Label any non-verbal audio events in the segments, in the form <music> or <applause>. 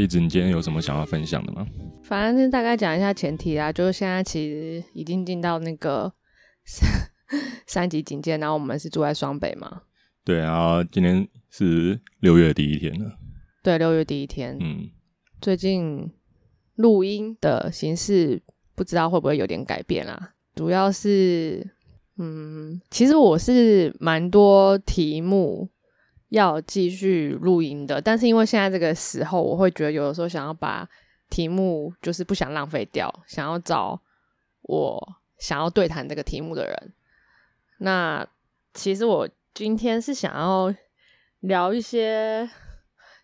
皮子，你今天有什么想要分享的吗？反正大概讲一下前提啊，就是现在其实已经进到那个三 <laughs> 三级警戒，然后我们是住在双北嘛。对，然后今天是六月第一天了。对，六月第一天。嗯，最近录音的形式不知道会不会有点改变啦？主要是，嗯，其实我是蛮多题目。要继续录音的，但是因为现在这个时候，我会觉得有的时候想要把题目就是不想浪费掉，想要找我想要对谈这个题目的人。那其实我今天是想要聊一些，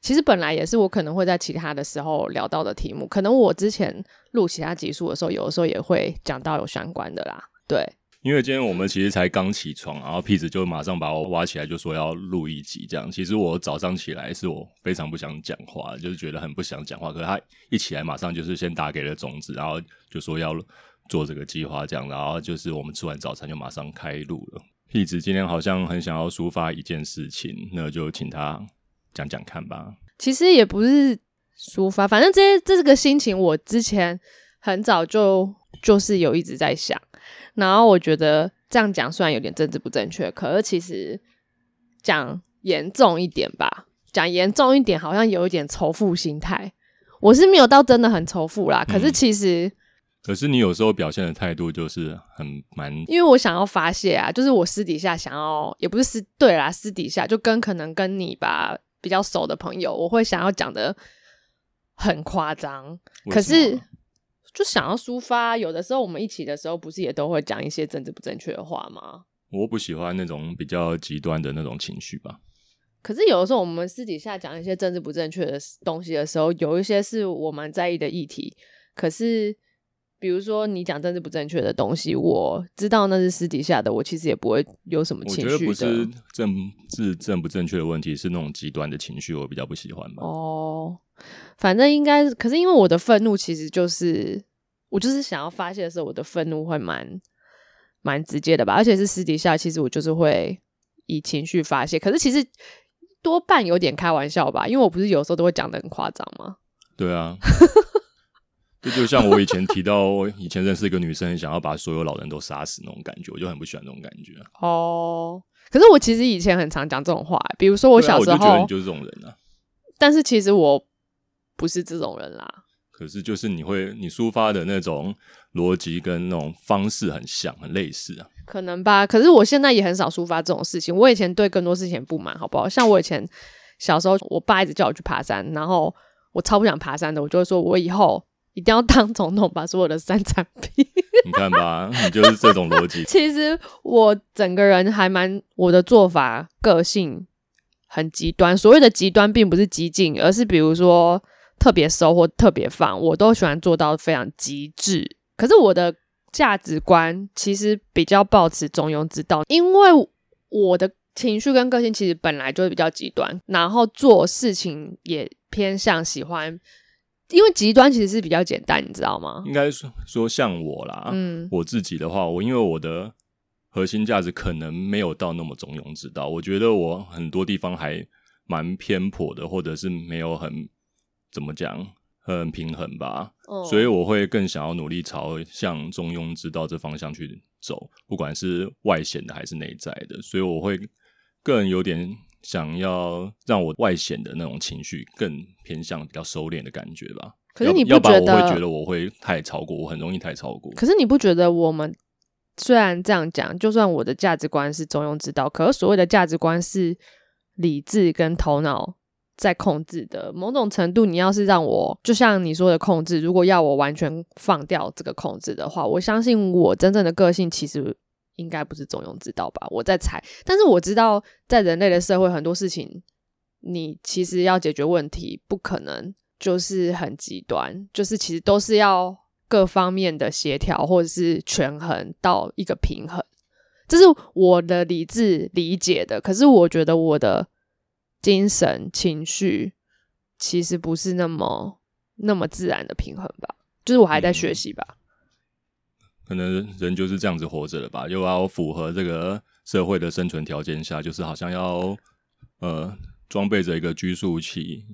其实本来也是我可能会在其他的时候聊到的题目，可能我之前录其他集数的时候，有的时候也会讲到有相关的啦，对。因为今天我们其实才刚起床，然后屁子就马上把我挖起来，就说要录一集这样。其实我早上起来是我非常不想讲话，就是觉得很不想讲话。可是他一起来，马上就是先打给了种子，然后就说要做这个计划这样。然后就是我们吃完早餐就马上开录了。屁子今天好像很想要抒发一件事情，那就请他讲讲看吧。其实也不是抒发，反正这这个心情，我之前很早就就是有一直在想。然后我觉得这样讲虽然有点政治不正确，可是其实讲严重一点吧，讲严重一点好像有一点仇富心态。我是没有到真的很仇富啦，可是其实，可是你有时候表现的态度就是很蛮，因为我想要发泄啊，就是我私底下想要，也不是私对啦，私底下就跟可能跟你吧比较熟的朋友，我会想要讲的很夸张，可是。就想要抒发，有的时候我们一起的时候，不是也都会讲一些政治不正确的话吗？我不喜欢那种比较极端的那种情绪吧。可是有的时候，我们私底下讲一些政治不正确的东西的时候，有一些是我蛮在意的议题。可是，比如说你讲政治不正确的东西，我知道那是私底下的，我其实也不会有什么情绪。我觉得不是政治正不正确的问题，是那种极端的情绪，我比较不喜欢吧。哦。反正应该，可是因为我的愤怒其实就是，我就是想要发泄的时候，我的愤怒会蛮蛮直接的吧，而且是私底下，其实我就是会以情绪发泄。可是其实多半有点开玩笑吧，因为我不是有时候都会讲的很夸张吗？<laughs> 对啊，这就像我以前提到，以前认识一个女生，想要把所有老人都杀死那种感觉，我就很不喜欢那种感觉。哦，可是我其实以前很常讲这种话，比如说我小时候，我就觉得你就是这种人啊。但是其实我。不是这种人啦，可是就是你会你抒发的那种逻辑跟那种方式很像，很类似啊。可能吧，可是我现在也很少抒发这种事情。我以前对更多事情不满，好不好？像我以前小时候，我爸一直叫我去爬山，然后我超不想爬山的，我就会说我以后一定要当总统，把所有的山产品。<laughs> 你看吧，你就是这种逻辑。<laughs> 其实我整个人还蛮我的做法个性很极端。所谓的极端，并不是激进，而是比如说。特别收或特别放，我都喜欢做到非常极致。可是我的价值观其实比较保持中庸之道，因为我的情绪跟个性其实本来就是比较极端，然后做事情也偏向喜欢。因为极端其实是比较简单，你知道吗？应该说说像我啦，嗯，我自己的话，我因为我的核心价值可能没有到那么中庸之道，我觉得我很多地方还蛮偏颇的，或者是没有很。怎么讲？很平衡吧，所以我会更想要努力朝向中庸之道这方向去走，不管是外显的还是内在的。所以我会更有点想要让我外显的那种情绪更偏向比较收敛的感觉吧。可是你不觉得？我会觉得我会太超过，我很容易太超过。可是你不觉得我们虽然这样讲，就算我的价值观是中庸之道，可是所谓的价值观是理智跟头脑。在控制的某种程度，你要是让我就像你说的控制，如果要我完全放掉这个控制的话，我相信我真正的个性其实应该不是中庸之道吧？我在猜，但是我知道在人类的社会，很多事情你其实要解决问题，不可能就是很极端，就是其实都是要各方面的协调或者是权衡到一个平衡，这是我的理智理解的。可是我觉得我的。精神情绪其实不是那么那么自然的平衡吧，就是我还在学习吧。可能人就是这样子活着的吧，又要符合这个社会的生存条件下，就是好像要呃装备着一个拘束器，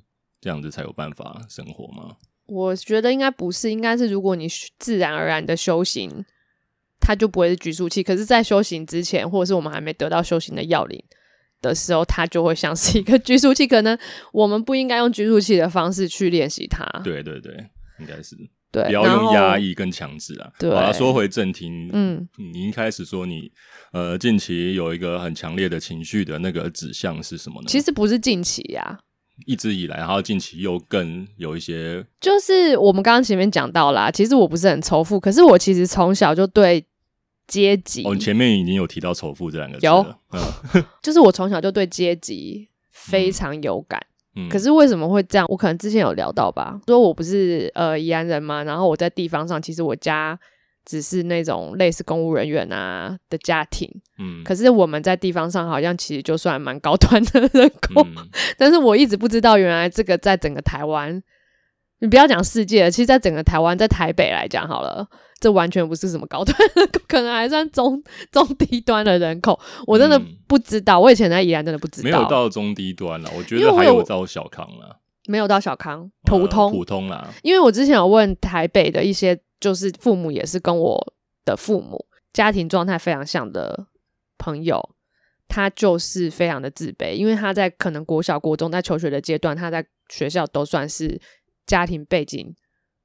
这样子才有办法生活吗？我觉得应该不是，应该是如果你自然而然的修行，它就不会是拘束器。可是，在修行之前，或者是我们还没得到修行的要领的时候，它就会像是一个拘束器。可能我们不应该用拘束器的方式去练习它。对对对，应该是。对，不要用压抑跟强制啊。对，好了，说回正题，嗯，你一开始说你呃近期有一个很强烈的情绪的那个指向是什么呢？其实不是近期呀，一直以来，然后近期又更有一些，就是我们刚刚前面讲到啦，其实我不是很仇富，可是我其实从小就对阶级，哦，前面已经有提到仇富这两个字，有，<laughs> 就是我从小就对阶级非常有感。可是为什么会这样？我可能之前有聊到吧，说我不是呃宜安人嘛，然后我在地方上，其实我家只是那种类似公务人员啊的家庭，嗯，可是我们在地方上好像其实就算蛮高端的人口，<laughs> 但是我一直不知道原来这个在整个台湾。你不要讲世界，其实，在整个台湾，在台北来讲好了，这完全不是什么高端，<laughs> 可能还算中中低端的人口。我真的不知道，我以前在宜兰真的不知道，没有到中低端了。我觉得还有到小康了，没有到小康，普通普通啦。因为我之前有问台北的一些，就是父母也是跟我的父母家庭状态非常像的朋友，他就是非常的自卑，因为他在可能国小、国中在求学的阶段，他在学校都算是。家庭背景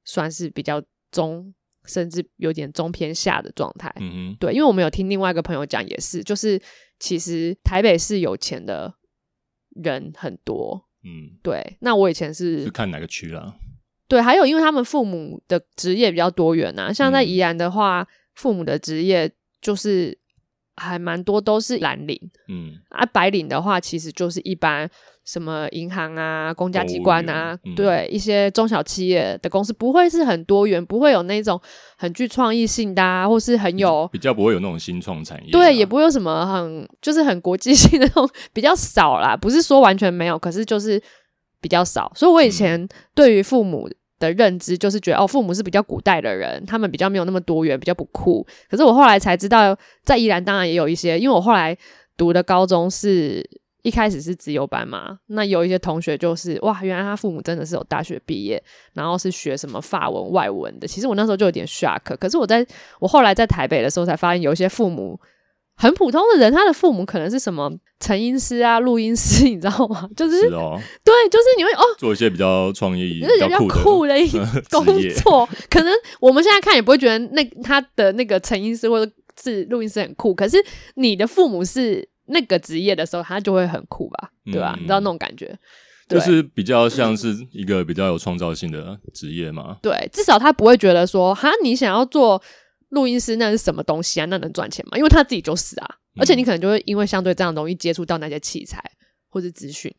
算是比较中，甚至有点中偏下的状态。嗯哼，对，因为我们有听另外一个朋友讲，也是，就是其实台北是有钱的人很多。嗯，对。那我以前是是看哪个区啦？对，还有因为他们父母的职业比较多元呐，像在宜兰的话，父母的职业就是还蛮多都是蓝领。嗯，啊，白领的话，其实就是一般。什么银行啊，公家机关啊，对一些中小企业的公司，不会是很多元，不会有那种很具创意性的，啊，或是很有比较不会有那种新创产业，对，也不会有什么很就是很国际 <laughs> 性的那种比较少啦，不是说完全没有，可是就是比较少。所以我以前对于父母的认知就是觉得哦，父母是比较古代的人，他们比较没有那么多元，比较不酷。可是我后来才知道，在宜兰当然也有一些，因为我后来读的高中是。一开始是自由班嘛，那有一些同学就是哇，原来他父母真的是有大学毕业，然后是学什么法文、外文的。其实我那时候就有点 shock，可是我在我后来在台北的时候才发现，有一些父母很普通的人，他的父母可能是什么成音师啊、录音师，<laughs> 你知道吗？就是哦，对，就是你会哦，做一些比较创意、比较酷的一工作。可能我们现在看也不会觉得那他的那个成音师或者是录音师很酷，可是你的父母是。那个职业的时候，他就会很酷吧，对吧？你知道那种感觉，就是比较像是一个比较有创造性的职业嘛。对，至少他不会觉得说，哈，你想要做录音师，那是什么东西啊？那能赚钱吗？因为他自己就是啊，而且你可能就会因为相对这样容易接触到那些器材或者资讯。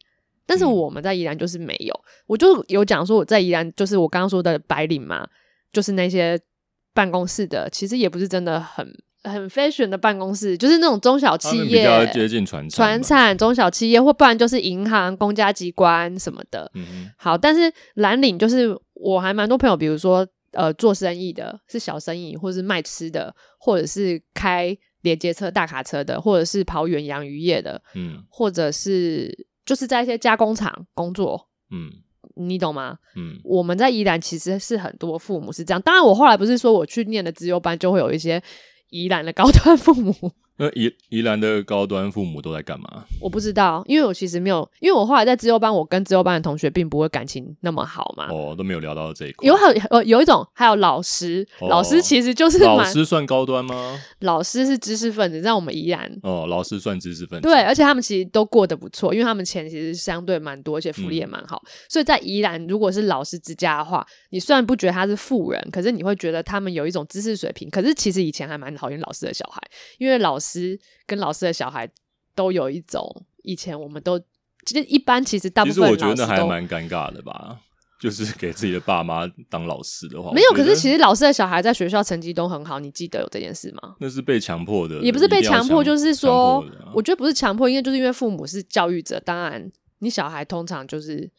但是我们在宜兰就是没有，我就有讲说我在宜兰就是我刚刚说的白领嘛，就是那些办公室的，其实也不是真的很。很 fashion 的办公室，就是那种中小企业，比较接近传传产中小企业，或不然就是银行、公家机关什么的。嗯好，但是蓝领就是我还蛮多朋友，比如说呃做生意的，是小生意，或者是卖吃的，或者是开连接车、大卡车的，或者是跑远洋渔业的，嗯，或者是就是在一些加工厂工作，嗯，你懂吗？嗯，我们在宜兰其实是很多父母是这样，当然我后来不是说我去念的自由班就会有一些。宜兰的高端父母，<laughs> 那宜宜兰的高端父母都在干嘛？我不知道，因为我其实没有，因为我后来在自由班，我跟自由班的同学并不会感情那么好嘛。哦，都没有聊到这一块。有很呃有一种，还有老师，老师其实就是老师算高端吗？<laughs> 老师是知识分子，在我们宜兰哦，老师算知识分子。对，而且他们其实都过得不错，因为他们钱其实相对蛮多，而且福利也蛮好。所以在宜兰，如果是老师之家的话，你虽然不觉得他是富人，可是你会觉得他们有一种知识水平。可是其实以前还蛮讨厌老师的小孩，因为老师跟老师的小孩都有一种以前我们都其实一般，其实大部分其实我觉得还蛮尴尬的吧。就是给自己的爸妈当老师的话，没有。可是其实老师的小孩在学校成绩都很好，你记得有这件事吗？那是被强迫的，也不是被强迫，就是说，我觉得不是强迫，因为就是因为父母是教育者，当然你小孩通常就是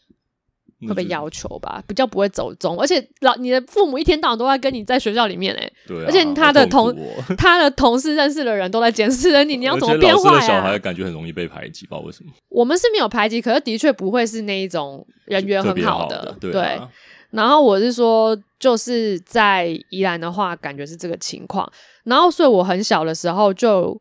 会被要求吧，比较不会走中，而且老你的父母一天到晚都在跟你在学校里面哎，对，而且他的同 <laughs> 他的同事认识的人都在监视着你，你要怎么变化呀？小孩感觉很容易被排挤，不知道为什么。我们是没有排挤，可是的确不会是那一种人缘很好的，对。然后我是说，就是在宜兰的话，感觉是这个情况。然后所以我很小的时候就。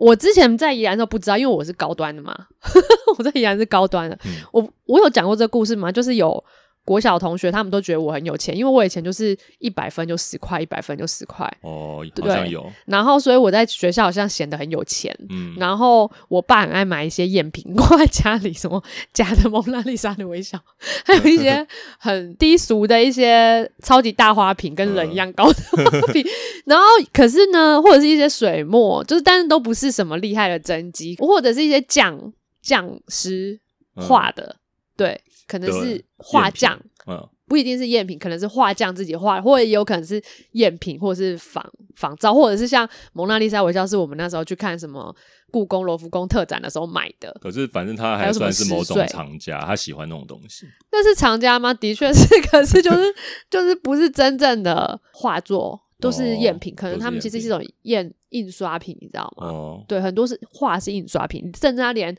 我之前在宜兰时候不知道，因为我是高端的嘛，<laughs> 我在宜兰是高端的。我我有讲过这个故事吗？就是有。国小同学他们都觉得我很有钱，因为我以前就是一百分就十块，一百分就十块。哦，好像有。然后，所以我在学校好像显得很有钱。嗯。然后，我爸很爱买一些赝品 <laughs> 挂在家里，什么假的蒙娜丽莎的微笑，还有一些很低俗的一些超级大花瓶，跟人一样高的花瓶。<laughs> 然后，可是呢，或者是一些水墨，就是但是都不是什么厉害的真迹，或者是一些匠匠师画的，对。可能是画匠，嗯，不一定是赝品，可能是画匠自己画，或者也有可能是赝品，或者是仿仿造，或者是像蒙娜丽莎微笑，是我们那时候去看什么故宫罗浮宫特展的时候买的。可是反正他还算是某种藏家，他喜欢那种东西。那是藏家吗？的确是，<laughs> 可是就是就是不是真正的画作，都是赝品。可能他们其实是一种赝印刷品，你知道吗？哦，对，很多是画是印刷品，甚至他连。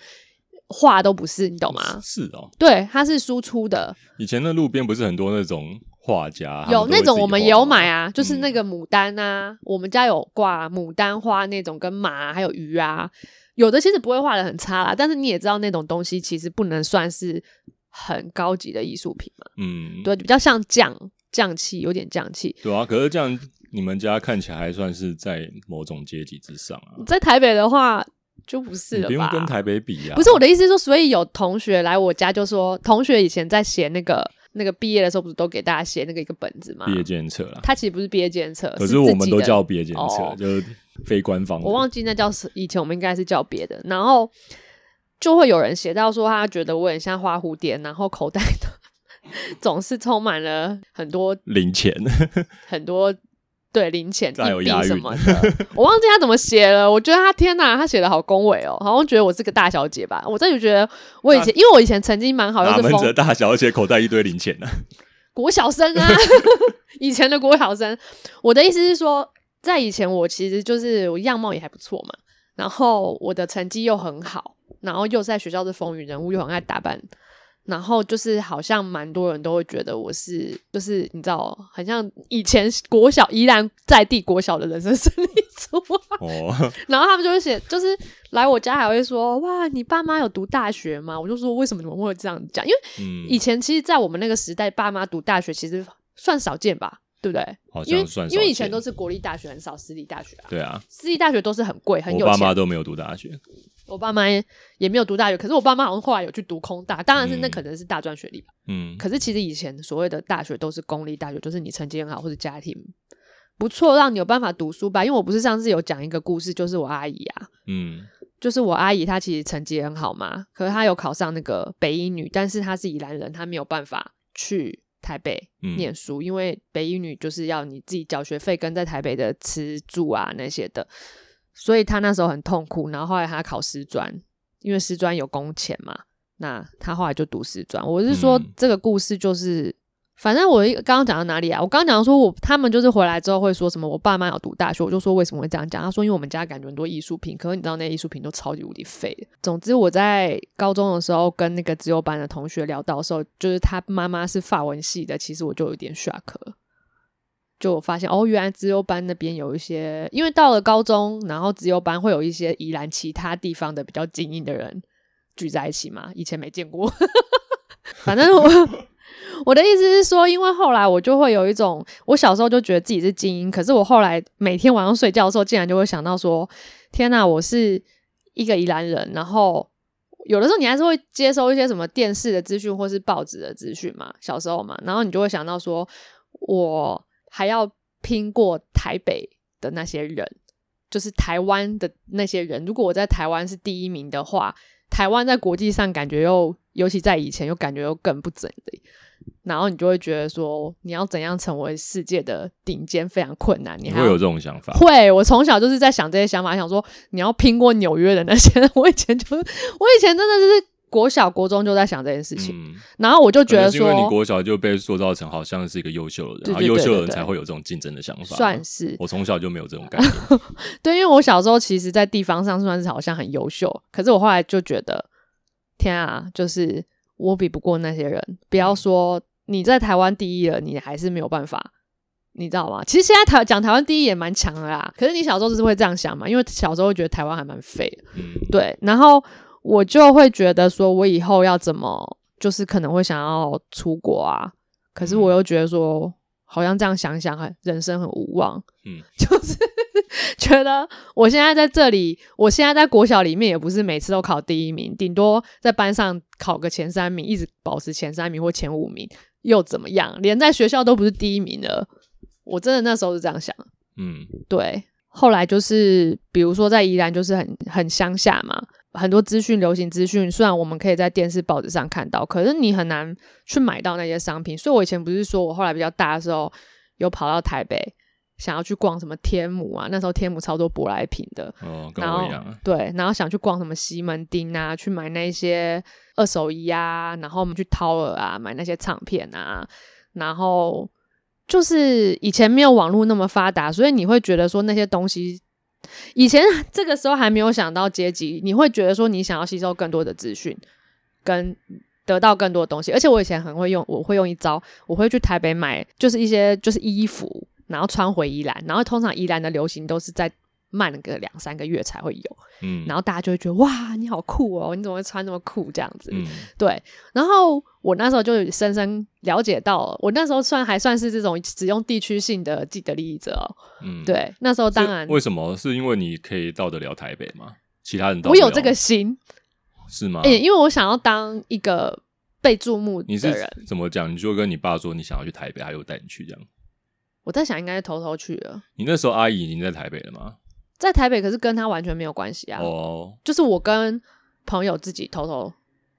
画都不是，你懂吗？是哦，对，它是输出的。以前的路边不是很多那种画家，有那种我们也有买啊，就是那个牡丹啊，我们家有挂牡丹花那种，跟马还有鱼啊，有的其实不会画的很差啦，但是你也知道那种东西其实不能算是很高级的艺术品嘛。嗯，对，比较像匠匠气，有点匠气。对啊，可是这样你们家看起来还算是在某种阶级之上啊。在台北的话。就不是了吧？不用跟台北比啊。不是我的意思是说，所以有同学来我家就说，同学以前在写那个那个毕业的时候，不是都给大家写那个一个本子吗？毕业检测了。他其实不是毕业检测，可是我们都叫毕业检测，就是非官方。我忘记那叫以前我们应该是叫别的。然后就会有人写到说，他觉得我很像花蝴蝶，然后口袋的 <laughs> 总是充满了很多零钱，<laughs> 很多。对零钱硬币什么的，我忘记他怎么写了。我觉得他天哪，他写的好恭维哦，好像觉得我是个大小姐吧。我真的觉得我以前，因为我以前成绩蛮好，就是风大小姐，口袋一堆零钱呢。<laughs> 国小生啊，<laughs> 以前的国小生。我的意思是说，在以前我其实就是我样貌也还不错嘛，然后我的成绩又很好，然后又在学校是风云人物，又很爱打扮。然后就是好像蛮多人都会觉得我是，就是你知道，很像以前国小依然在地国小的人生胜利组。<laughs> 哦。<laughs> 然后他们就会写，就是来我家还会说，哇，你爸妈有读大学吗？我就说为什么你们会这样讲？因为以前其实，在我们那个时代，爸妈读大学其实算少见吧，对不对？因为因为以前都是国立大学，很少私立大学啊。对啊。私立大学都是很贵，很有钱。我爸妈都没有读大学。我爸妈也没有读大学，可是我爸妈好像后来有去读空大，当然是那可能是大专学历吧。嗯，可是其实以前所谓的大学都是公立大学，就是你成绩很好或者家庭不错，让你有办法读书吧。因为我不是上次有讲一个故事，就是我阿姨啊，嗯，就是我阿姨她其实成绩很好嘛，可是她有考上那个北医女，但是她是宜兰人，她没有办法去台北念书，因为北医女就是要你自己缴学费跟在台北的吃住啊那些的。所以他那时候很痛苦，然后后来他考师专，因为师专有工钱嘛，那他后来就读师专。我是说这个故事就是，反正我刚刚讲到哪里啊？我刚刚讲说我他们就是回来之后会说什么？我爸妈要读大学，我就说为什么会这样讲？他说因为我们家感觉很多艺术品，可是你知道那艺术品都超级无敌废。总之我在高中的时候跟那个自由班的同学聊到的时候，就是他妈妈是法文系的，其实我就有点 shock。就发现哦，原来自由班那边有一些，因为到了高中，然后自由班会有一些宜兰其他地方的比较精英的人聚在一起嘛，以前没见过。<laughs> 反正我我的意思是说，因为后来我就会有一种，我小时候就觉得自己是精英，可是我后来每天晚上睡觉的时候，竟然就会想到说，天哪，我是一个宜兰人。然后有的时候你还是会接收一些什么电视的资讯或是报纸的资讯嘛，小时候嘛，然后你就会想到说，我。还要拼过台北的那些人，就是台湾的那些人。如果我在台湾是第一名的话，台湾在国际上感觉又，尤其在以前又感觉又更不整的。然后你就会觉得说，你要怎样成为世界的顶尖非常困难。你会有这种想法？会。我从小就是在想这些想法，想说你要拼过纽约的那些人。<laughs> 我以前就，我以前真的就是。国小、国中就在想这件事情，然后我就觉得说，因为你国小就被塑造成好像是一个优秀的人，然后优秀的人才会有这种竞争的想法。算是我从小就没有这种感觉。<laughs> 对，因为我小时候其实，在地方上算是好像很优秀，可是我后来就觉得，天啊，就是我比不过那些人。不要说你在台湾第一了，你还是没有办法。你知道吗？其实现在台讲台湾第一也蛮强的啦。可是你小时候就是会这样想嘛？因为小时候会觉得台湾还蛮废的，对。然后我就会觉得说，我以后要怎么，就是可能会想要出国啊。可是我又觉得说，好像这样想想，很人生很无望。嗯，<laughs> 就是 <laughs> 觉得我现在在这里，我现在在国小里面也不是每次都考第一名，顶多在班上考个前三名，一直保持前三名或前五名，又怎么样？连在学校都不是第一名的。我真的那时候是这样想，嗯，对。后来就是，比如说在宜兰，就是很很乡下嘛，很多资讯、流行资讯，虽然我们可以在电视、报纸上看到，可是你很难去买到那些商品。所以我以前不是说我后来比较大的时候，有跑到台北，想要去逛什么天母啊，那时候天母超多舶来品的，哦，跟我一样。对，然后想去逛什么西门町啊，去买那些二手衣啊，然后我们去掏耳啊，买那些唱片啊，然后。就是以前没有网络那么发达，所以你会觉得说那些东西，以前这个时候还没有想到阶级，你会觉得说你想要吸收更多的资讯，跟得到更多的东西。而且我以前很会用，我会用一招，我会去台北买，就是一些就是衣服，然后穿回宜兰，然后通常宜兰的流行都是在。慢个两三个月才会有，嗯，然后大家就会觉得哇，你好酷哦，你怎么会穿那么酷这样子？嗯，对。然后我那时候就深深了解到，我那时候算还算是这种只用地区性的既得利益者，嗯，对。那时候当然，为什么？是因为你可以到得了台北吗？其他人都我有这个心，是吗？哎，因为我想要当一个被注目的人。怎么讲？你就跟你爸说你想要去台北，他又带你去这样。我在想，应该是偷偷去了。你那时候阿姨已经在台北了吗？在台北，可是跟他完全没有关系啊。哦，就是我跟朋友自己偷偷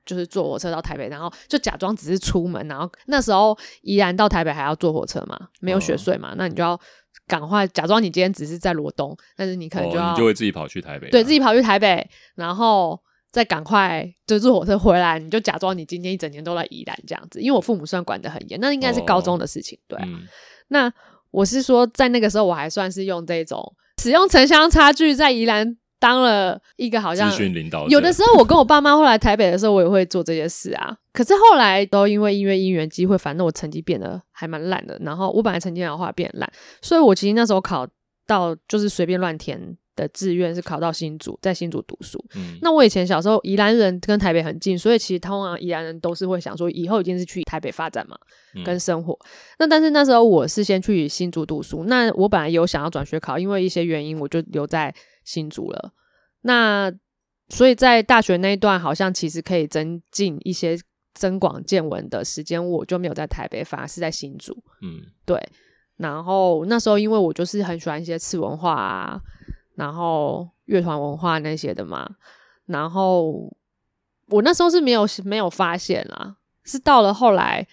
就是坐火车到台北，然后就假装只是出门，然后那时候依然到台北还要坐火车嘛，没有雪隧嘛，那你就要赶快假装你今天只是在罗东，但是你可能就要你就会自己跑去台北，对自己跑去台北，然后再赶快就坐火车回来，你就假装你今天一整天都在宜兰这样子，因为我父母算管得很严，那应该是高中的事情，对。那我是说，在那个时候我还算是用这种。使用城乡差距在宜兰当了一个好像有的时候，我跟我爸妈后来台北的时候，我也会做这些事啊。可是后来都因为音乐因缘机会，反正我成绩变得还蛮烂的。然后我本来成绩好，后来变烂，所以我其实那时候考到就是随便乱填。的志愿是考到新竹，在新竹读书。嗯，那我以前小时候，宜兰人跟台北很近，所以其实通常宜兰人都是会想说，以后一定是去台北发展嘛，跟生活。那但是那时候我是先去新竹读书，那我本来有想要转学考，因为一些原因，我就留在新竹了。那所以在大学那一段，好像其实可以增进一些增广见闻的时间，我就没有在台北，反而是在新竹。嗯，对。然后那时候，因为我就是很喜欢一些次文化啊。然后乐团文化那些的嘛，然后我那时候是没有没有发现啦，是到了后来，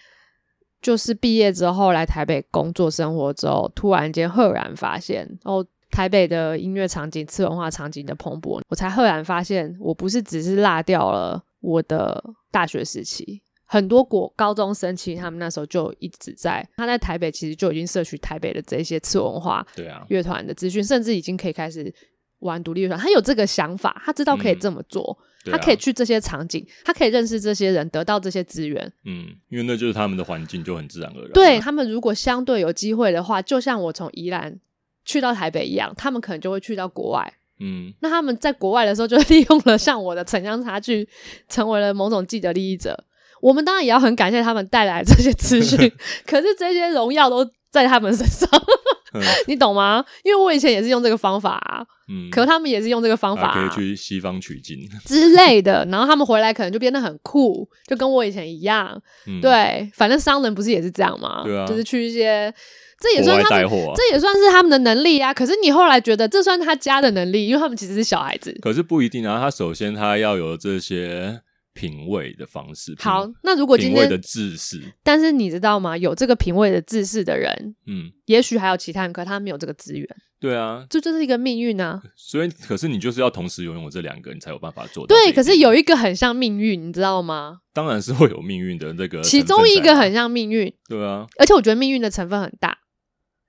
就是毕业之后来台北工作生活之后，突然间赫然发现，哦，台北的音乐场景、次文化场景的蓬勃，我才赫然发现，我不是只是落掉了我的大学时期。很多国高中生其实他们那时候就一直在，他在台北其实就已经摄取台北的这些次文化对啊乐团的资讯，甚至已经可以开始玩独立乐团。他有这个想法，他知道可以这么做，他可以去这些场景，他可以认识这些人，得到这些资源。嗯，因为那就是他们的环境，就很自然而然。对他们如果相对有机会的话，就像我从宜兰去到台北一样，他们可能就会去到国外。嗯，那他们在国外的时候，就 <laughs> 利用了像我的城乡差距，成为了某种既得利益者。我们当然也要很感谢他们带来这些资讯，<laughs> 可是这些荣耀都在他们身上，<laughs> 你懂吗？因为我以前也是用这个方法，嗯，可他们也是用这个方法，可以去西方取经 <laughs> 之类的，然后他们回来可能就变得很酷，就跟我以前一样，对，反正商人不是也是这样吗？对啊，就是去一些，这也算他们，这也算是他们的能力啊。可是你后来觉得这算他家的能力，因为他们其实是小孩子，可是不一定啊。他首先他要有这些。品味的方式。好，那如果今天的志士，但是你知道吗？有这个品味的志士的人，嗯，也许还有其他人，可他没有这个资源。对啊，这就是一个命运啊。所以，可是你就是要同时拥有这两个，你才有办法做到。对，可是有一个很像命运，你知道吗？当然是会有命运的那个，其中一个很像命运。对啊，而且我觉得命运的成分很大，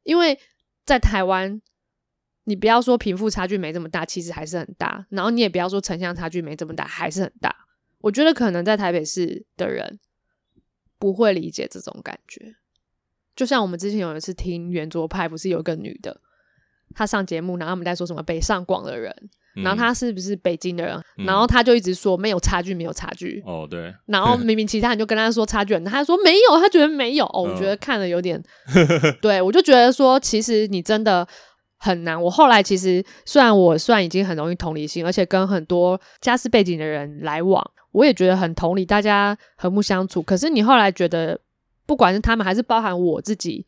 因为在台湾。你不要说贫富差距没这么大，其实还是很大。然后你也不要说城乡差距没这么大，还是很大。我觉得可能在台北市的人不会理解这种感觉。就像我们之前有一次听圆桌派，不是有个女的，她上节目，然后我们在说什么北上广的人，然后她是不是北京的人？然后她就一直说没有差距，没有差距。哦，对。然后 <laughs> 明明其他人就跟她说差距很大，她说没有，她觉得没有。哦，我觉得看了有点，<laughs> 对我就觉得说，其实你真的。很难。我后来其实虽然我算已经很容易同理心，而且跟很多家世背景的人来往，我也觉得很同理，大家和睦相处。可是你后来觉得，不管是他们还是包含我自己，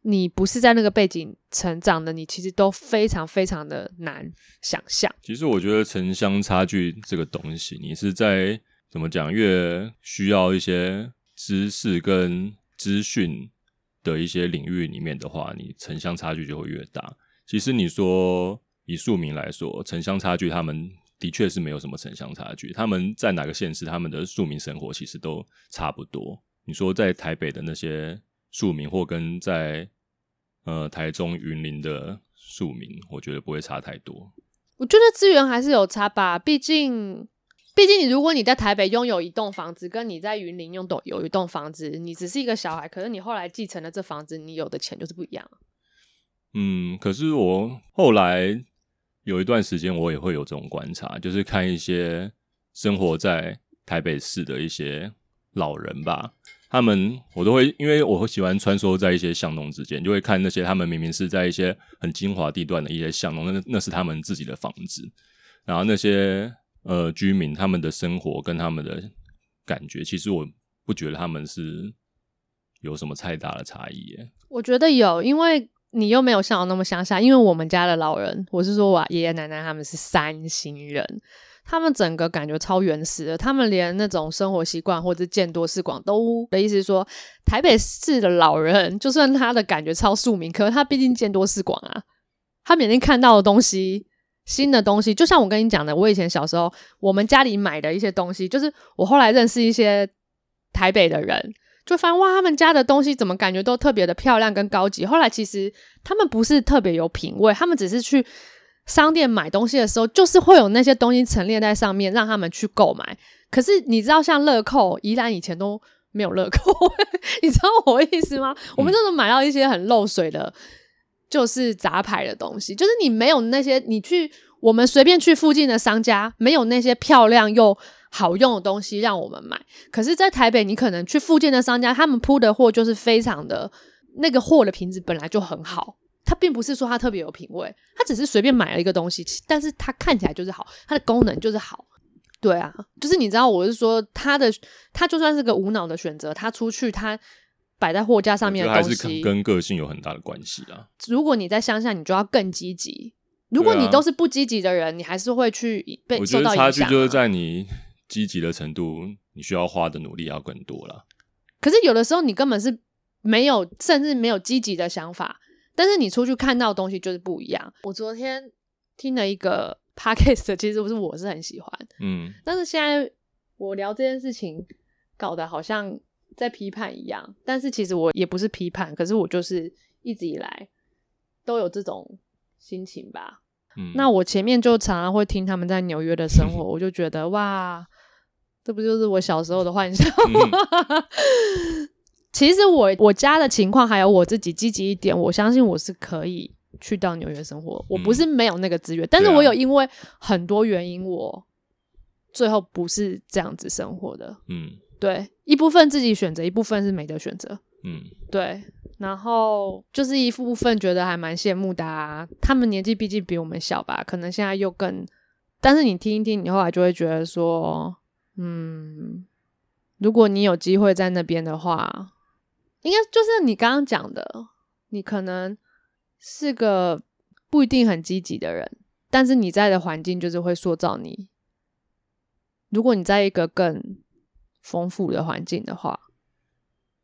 你不是在那个背景成长的，你其实都非常非常的难想象。其实我觉得城乡差距这个东西，你是在怎么讲，越需要一些知识跟资讯的一些领域里面的话，你城乡差距就会越大。其实你说以庶民来说，城乡差距，他们的确是没有什么城乡差距。他们在哪个县市，他们的庶民生活其实都差不多。你说在台北的那些庶民，或跟在呃台中云林的庶民，我觉得不会差太多。我觉得资源还是有差吧，毕竟，毕竟你如果你在台北拥有一栋房子，跟你在云林拥有有一栋房子，你只是一个小孩，可是你后来继承了这房子，你有的钱就是不一样。嗯，可是我后来有一段时间，我也会有这种观察，就是看一些生活在台北市的一些老人吧，他们我都会，因为我会喜欢穿梭在一些巷弄之间，就会看那些他们明明是在一些很精华地段的一些巷弄，那那是他们自己的房子，然后那些呃居民他们的生活跟他们的感觉，其实我不觉得他们是有什么太大的差异。我觉得有，因为。你又没有像我那么乡下，因为我们家的老人，我是说我爷爷奶奶他们是三星人，他们整个感觉超原始的，他们连那种生活习惯或者见多识广都的意思是说，台北市的老人就算他的感觉超庶民，可是他毕竟见多识广啊，他每天看到的东西，新的东西，就像我跟你讲的，我以前小时候我们家里买的一些东西，就是我后来认识一些台北的人。就发现哇，他们家的东西怎么感觉都特别的漂亮跟高级。后来其实他们不是特别有品味，他们只是去商店买东西的时候，就是会有那些东西陈列在上面，让他们去购买。可是你知道，像乐扣，宜兰以前都没有乐扣，<laughs> 你知道我意思吗？我们真的买到一些很漏水的，就是杂牌的东西，就是你没有那些，你去我们随便去附近的商家，没有那些漂亮又。好用的东西让我们买，可是，在台北，你可能去附近的商家，他们铺的货就是非常的，那个货的品质本来就很好，它并不是说它特别有品味，它只是随便买了一个东西，但是它看起来就是好，它的功能就是好，对啊，就是你知道，我是说，它的它就算是个无脑的选择，它出去它摆在货架上面的东西，跟个性有很大的关系啊。如果你在乡下，你就要更积极；如果你都是不积极的人，你还是会去被受到影响。差距就是在你。积极的程度，你需要花的努力要更多了。可是有的时候你根本是没有，甚至没有积极的想法，但是你出去看到东西就是不一样。我昨天听了一个 <laughs> podcast，其实不是我是很喜欢，嗯，但是现在我聊这件事情，搞得好像在批判一样。但是其实我也不是批判，可是我就是一直以来都有这种心情吧。嗯，那我前面就常常会听他们在纽约的生活，<laughs> 我就觉得哇。这不就是我小时候的幻想吗？<laughs> 其实我我家的情况，还有我自己积极一点，我相信我是可以去到纽约生活。我不是没有那个资源，但是我有因为很多原因，我最后不是这样子生活的。嗯，对，一部分自己选择，一部分是没得选择。嗯，对，然后就是一部分觉得还蛮羡慕的啊。他们年纪毕竟比我们小吧，可能现在又更……但是你听一听，你后来就会觉得说。嗯，如果你有机会在那边的话，应该就是你刚刚讲的，你可能是个不一定很积极的人，但是你在的环境就是会塑造你。如果你在一个更丰富的环境的话，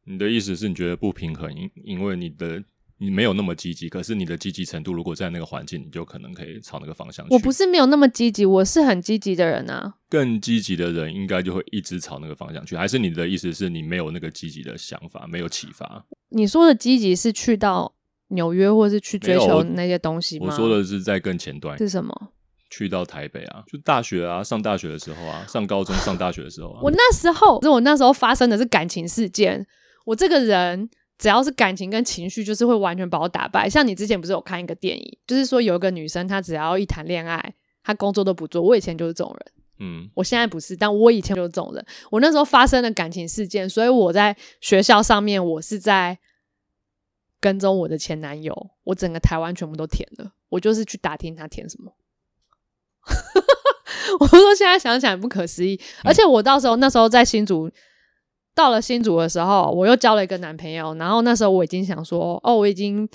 你的意思是你觉得不平衡，因因为你的你没有那么积极，可是你的积极程度如果在那个环境，你就可能可以朝那个方向去。我不是没有那么积极，我是很积极的人啊。更积极的人应该就会一直朝那个方向去，还是你的意思是你没有那个积极的想法，没有启发？你说的积极是去到纽约，或是去追求那些东西吗？我说的是在更前端是什么？去到台北啊，就大学啊，上大学的时候啊，上高中、上大学的时候啊。我那时候，是我那时候发生的是感情事件。我这个人只要是感情跟情绪，就是会完全把我打败。像你之前不是有看一个电影，就是说有一个女生，她只要一谈恋爱，她工作都不做。我以前就是这种人，嗯，我现在不是，但我以前就是这种人。我那时候发生了感情事件，所以我在学校上面，我是在跟踪我的前男友，我整个台湾全部都填了，我就是去打听他填什么。<laughs> 我说现在想起来不可思议，而且我到时候那时候在新竹。到了新竹的时候，我又交了一个男朋友，然后那时候我已经想说，哦，我已经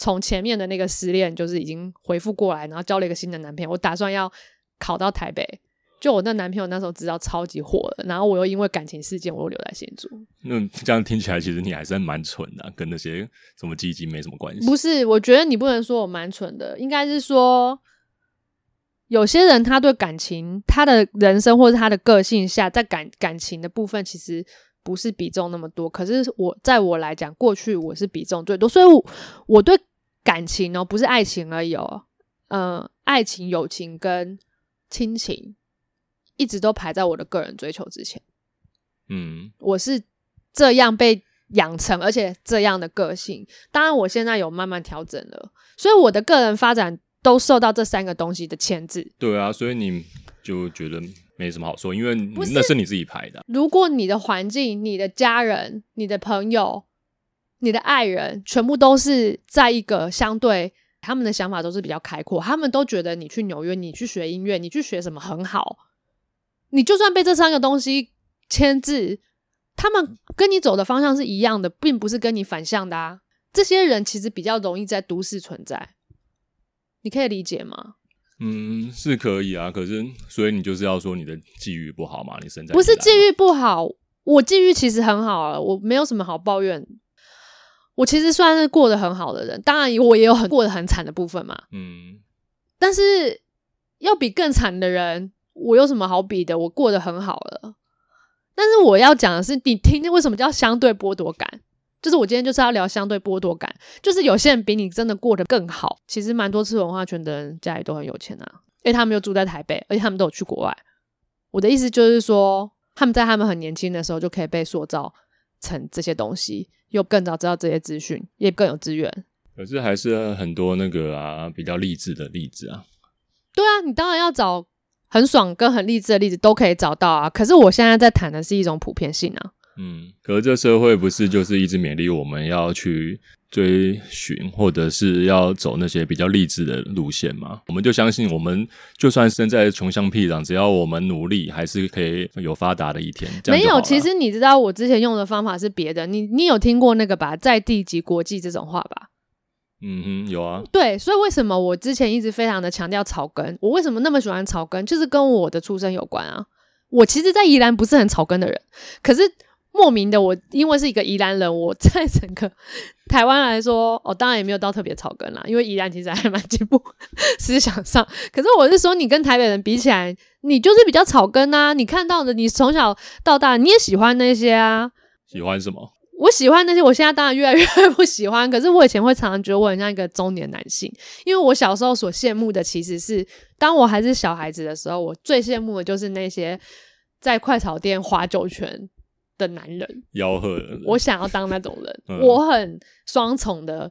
从前面的那个失恋就是已经回复过来，然后交了一个新的男朋友，我打算要考到台北。就我那男朋友那时候知道超级火了，然后我又因为感情事件，我又留在新竹。那这样听起来，其实你还是蛮蠢的，跟那些什么积极没什么关系。不是，我觉得你不能说我蛮蠢的，应该是说有些人他对感情，他的人生或者他的个性下，在感感情的部分，其实。不是比重那么多，可是我在我来讲，过去我是比重最多，所以我我对感情哦，不是爱情而已哦，嗯，爱情、友情跟亲情一直都排在我的个人追求之前。嗯，我是这样被养成，而且这样的个性，当然我现在有慢慢调整了，所以我的个人发展都受到这三个东西的牵制。对啊，所以你就觉得。没什么好说，因为那是你自己排的。如果你的环境、你的家人、你的朋友、你的爱人，全部都是在一个相对，他们的想法都是比较开阔，他们都觉得你去纽约，你去学音乐，你去学什么很好。你就算被这三个东西牵制，他们跟你走的方向是一样的，并不是跟你反向的啊。这些人其实比较容易在都市存在，你可以理解吗？嗯，是可以啊，可是所以你就是要说你的际遇不好嘛？你生在不是际遇不好，我际遇其实很好啊，我没有什么好抱怨。我其实算是过得很好的人，当然我也有很过得很惨的部分嘛。嗯，但是要比更惨的人，我有什么好比的？我过得很好了。但是我要讲的是，你听听为什么叫相对剥夺感？就是我今天就是要聊相对剥夺感，就是有些人比你真的过得更好。其实蛮多次文化圈的人家里都很有钱啊，因为他们又住在台北，而且他们都有去国外。我的意思就是说，他们在他们很年轻的时候就可以被塑造成这些东西，又更早知道这些资讯，也更有资源。可是还是很多那个啊，比较励志的例子啊。对啊，你当然要找很爽跟很励志的例子都可以找到啊。可是我现在在谈的是一种普遍性啊。嗯，可是这社会不是就是一直勉励我们要去追寻，或者是要走那些比较励志的路线吗？我们就相信，我们就算身在穷乡僻壤，只要我们努力，还是可以有发达的一天。没有，其实你知道，我之前用的方法是别的。你你有听过那个吧，在地级国际这种话吧？嗯哼，有啊。对，所以为什么我之前一直非常的强调草根？我为什么那么喜欢草根？就是跟我的出身有关啊。我其实，在宜兰不是很草根的人，可是。莫名的，我因为是一个宜兰人，我在整个 <laughs> 台湾来说，哦，当然也没有到特别草根啦。因为宜兰其实还蛮进步 <laughs> 思想上，可是我是说，你跟台北人比起来，你就是比较草根啊。你看到的，你从小到大你也喜欢那些啊。喜欢什么？我喜欢那些，我现在当然越来越不喜欢。可是我以前会常常觉得我很像一个中年男性，因为我小时候所羡慕的其实是，当我还是小孩子的时候，我最羡慕的就是那些在快炒店划酒泉。的男人，吆喝，我想要当那种人，我很双重的，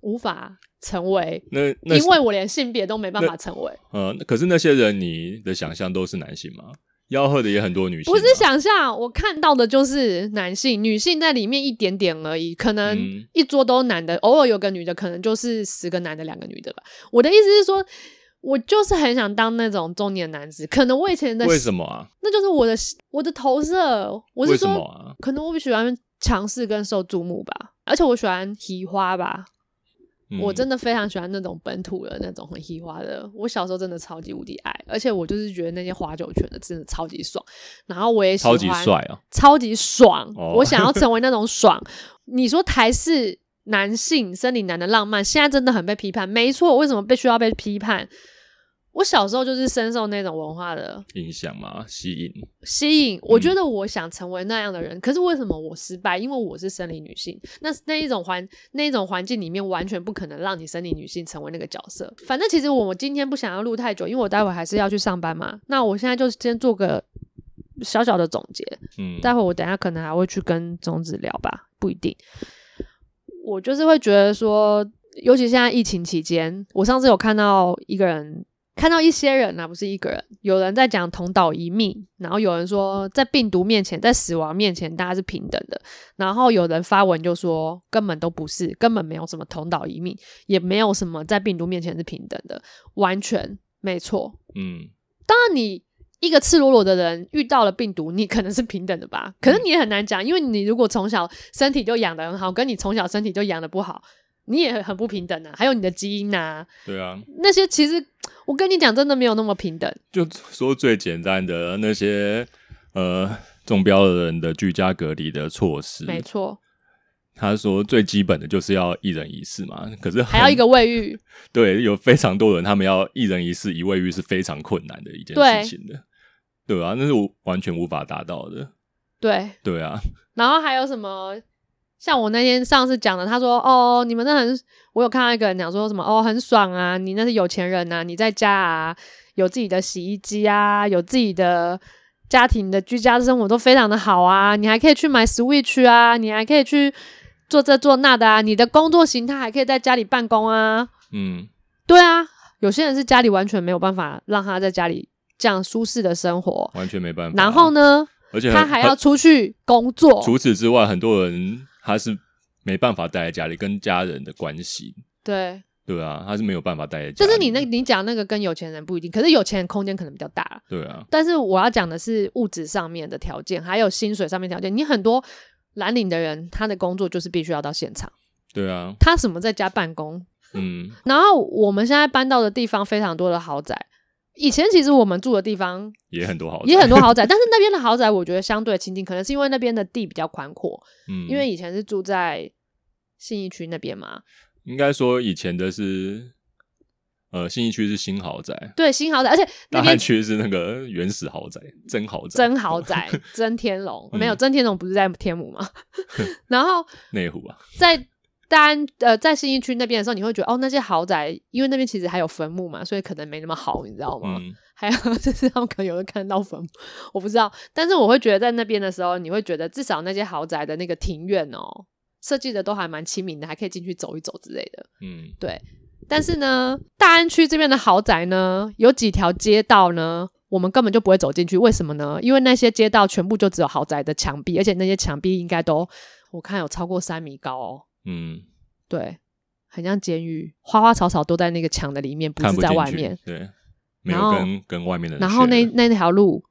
无法成为那，因为我连性别都没办法成为。呃，可是那些人，你的想象都是男性吗？吆喝的也很多女性，不是想象，我看到的就是男性，女性在里面一点点而已，可能一桌都男的，偶尔有个女的，可能就是十个男的，两个女的吧。我的意思是说。我就是很想当那种中年男子，可能我以前的为什么啊？那就是我的我的投射。我是说，可能我不喜欢强势跟受注目吧，而且我喜欢提花吧。我真的非常喜欢那种本土的那种很嘻花的。我小时候真的超级无敌爱，而且我就是觉得那些花酒拳的真的超级爽。然后我也超级帅啊，超级爽。我想要成为那种爽。你说台式男性生理男的浪漫，现在真的很被批判。没错，为什么被需要被批判？我小时候就是深受那种文化的影响嘛，吸引吸引。我觉得我想成为那样的人，可是为什么我失败？因为我是生理女性，那那一种环那一种环境里面，完全不可能让你生理女性成为那个角色。反正其实我今天不想要录太久，因为我待会还是要去上班嘛。那我现在就先做个小小的总结。嗯，待会我等下可能还会去跟种子聊吧，不一定。我就是会觉得说，尤其现在疫情期间，我上次有看到一个人。看到一些人啊，不是一个人，有人在讲同岛一命，然后有人说在病毒面前，在死亡面前，大家是平等的。然后有人发文就说根本都不是，根本没有什么同岛一命，也没有什么在病毒面前是平等的，完全没错。嗯，当然你一个赤裸裸的人遇到了病毒，你可能是平等的吧？可是你也很难讲，因为你如果从小身体就养的很好，跟你从小身体就养的不好。你也很不平等啊，还有你的基因呐。对啊，那些其实我跟你讲，真的没有那么平等。就说最简单的那些呃中标的人的居家隔离的措施，没错。他说最基本的就是要一人一室嘛，可是还要一个卫浴。对，有非常多人，他们要一人一室一卫浴是非常困难的一件事情的，对啊，那是完全无法达到的。对，对啊。然后还有什么？像我那天上次讲的，他说：“哦，你们那很……我有看到一个人讲说什么哦，很爽啊，你那是有钱人呐，你在家啊，有自己的洗衣机啊，有自己的家庭的居家生活都非常的好啊，你还可以去买 Switch 啊，你还可以去做这做那的啊，你的工作形态还可以在家里办公啊。”嗯，对啊，有些人是家里完全没有办法让他在家里这样舒适的生活，完全没办法。然后呢，而且他还要出去工作。除此之外，很多人。他是没办法待在家里，跟家人的关系，对对啊，他是没有办法待在家。就是你那，你讲那个跟有钱人不一定，可是有钱人空间可能比较大。对啊，但是我要讲的是物质上面的条件，还有薪水上面条件。你很多蓝领的人，他的工作就是必须要到现场。对啊，他什么在家办公？嗯，<laughs> 然后我们现在搬到的地方非常多的豪宅。以前其实我们住的地方也很多豪，也很多豪宅，但是那边的豪宅我觉得相对亲近，可能是因为那边的地比较宽阔。嗯，因为以前是住在信义区那边嘛。应该说以前的是，呃，新义区是新豪宅，对，新豪宅，而且 <laughs> 大汉区是那个原始豪宅，真豪宅，真豪宅，<laughs> 真天龙没有，真天龙不是在天母吗？<laughs> 然后内湖啊，在。但呃，在新一区那边的时候，你会觉得哦，那些豪宅，因为那边其实还有坟墓嘛，所以可能没那么好，你知道吗？还有就是他们可能有人看到坟，我不知道。但是我会觉得在那边的时候，你会觉得至少那些豪宅的那个庭院哦，设计的都还蛮亲民的，还可以进去走一走之类的。嗯，对。但是呢，大安区这边的豪宅呢，有几条街道呢，我们根本就不会走进去。为什么呢？因为那些街道全部就只有豪宅的墙壁，而且那些墙壁应该都我看有超过三米高哦。嗯，对，很像监狱，花花草草都在那个墙的里面，不是在外面。对，没有跟跟外面的。然后那那条路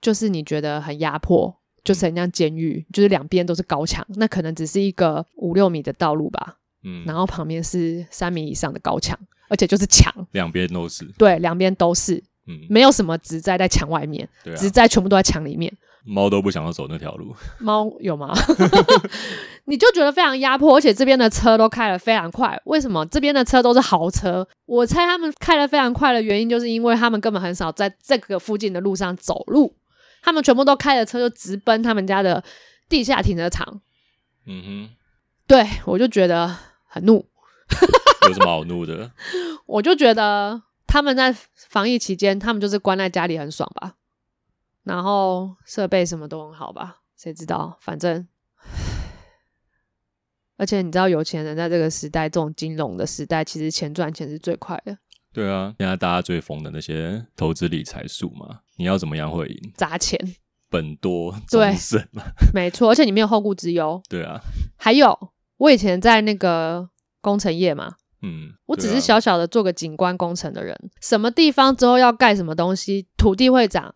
就是你觉得很压迫，就是很像监狱，就是两边都是高墙，那可能只是一个五六米的道路吧。嗯，然后旁边是三米以上的高墙，而且就是墙，两边都是。对，两边都是。嗯，没有什么植栽在墙外面，对植栽全部都在墙里面。猫都不想要走那条路。<laughs> 猫有吗？<laughs> 你就觉得非常压迫，而且这边的车都开得非常快。为什么这边的车都是豪车？我猜他们开得非常快的原因，就是因为他们根本很少在这个附近的路上走路，他们全部都开着车就直奔他们家的地下停车场。嗯哼，对我就觉得很怒。<laughs> 有什么好怒的？<laughs> 我就觉得他们在防疫期间，他们就是关在家里很爽吧。然后设备什么都很好吧？谁知道？反正，<sighs> 而且你知道，有钱人在这个时代，这种金融的时代，其实钱赚钱是最快的。对啊，现在大家最疯的那些投资理财术嘛，你要怎么样会赢？砸钱，本多终胜嘛。没错，而且你没有后顾之忧。<laughs> 对啊，还有我以前在那个工程业嘛，嗯，我只是小小的做个景观工程的人，什么地方之后要盖什么东西，土地会涨。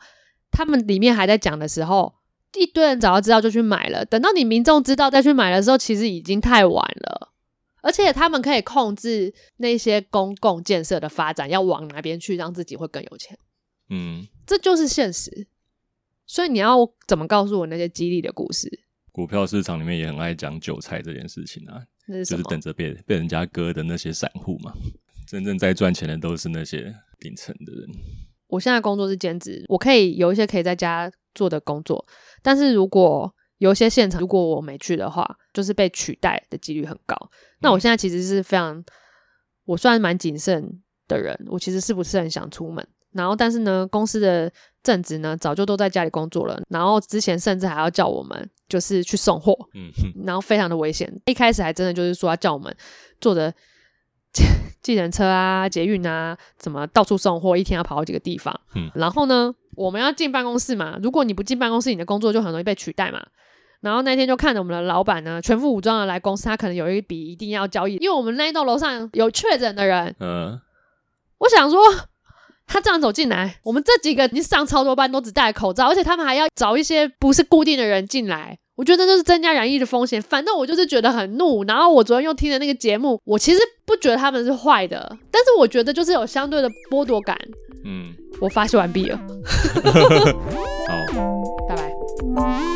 他们里面还在讲的时候，一堆人早就知道就去买了。等到你民众知道再去买的时候，其实已经太晚了。而且他们可以控制那些公共建设的发展要往哪边去，让自己会更有钱。嗯，这就是现实。所以你要怎么告诉我那些激励的故事？股票市场里面也很爱讲韭菜这件事情啊，就是等着被被人家割的那些散户嘛。真正在赚钱的都是那些顶层的人。我现在工作是兼职，我可以有一些可以在家做的工作，但是如果有一些现场，如果我没去的话，就是被取代的几率很高。那我现在其实是非常，我算蛮谨慎的人，我其实是不是很想出门？然后，但是呢，公司的正职呢，早就都在家里工作了。然后之前甚至还要叫我们，就是去送货，嗯，然后非常的危险。一开始还真的就是说要叫我们坐着 <laughs> 计程车啊、捷运啊，怎么到处送货，一天要跑好几个地方。嗯，然后呢，我们要进办公室嘛，如果你不进办公室，你的工作就很容易被取代嘛。然后那天就看着我们的老板呢，全副武装的来公司，他可能有一笔一定要交易，因为我们那一栋楼上有确诊的人。嗯，我想说。他这样走进来，我们这几个你上超多班都只戴口罩，而且他们还要找一些不是固定的人进来，我觉得这是增加染疫的风险。反正我就是觉得很怒。然后我昨天又听了那个节目，我其实不觉得他们是坏的，但是我觉得就是有相对的剥夺感。嗯，我发泄完毕了。<laughs> <laughs> 好，拜拜。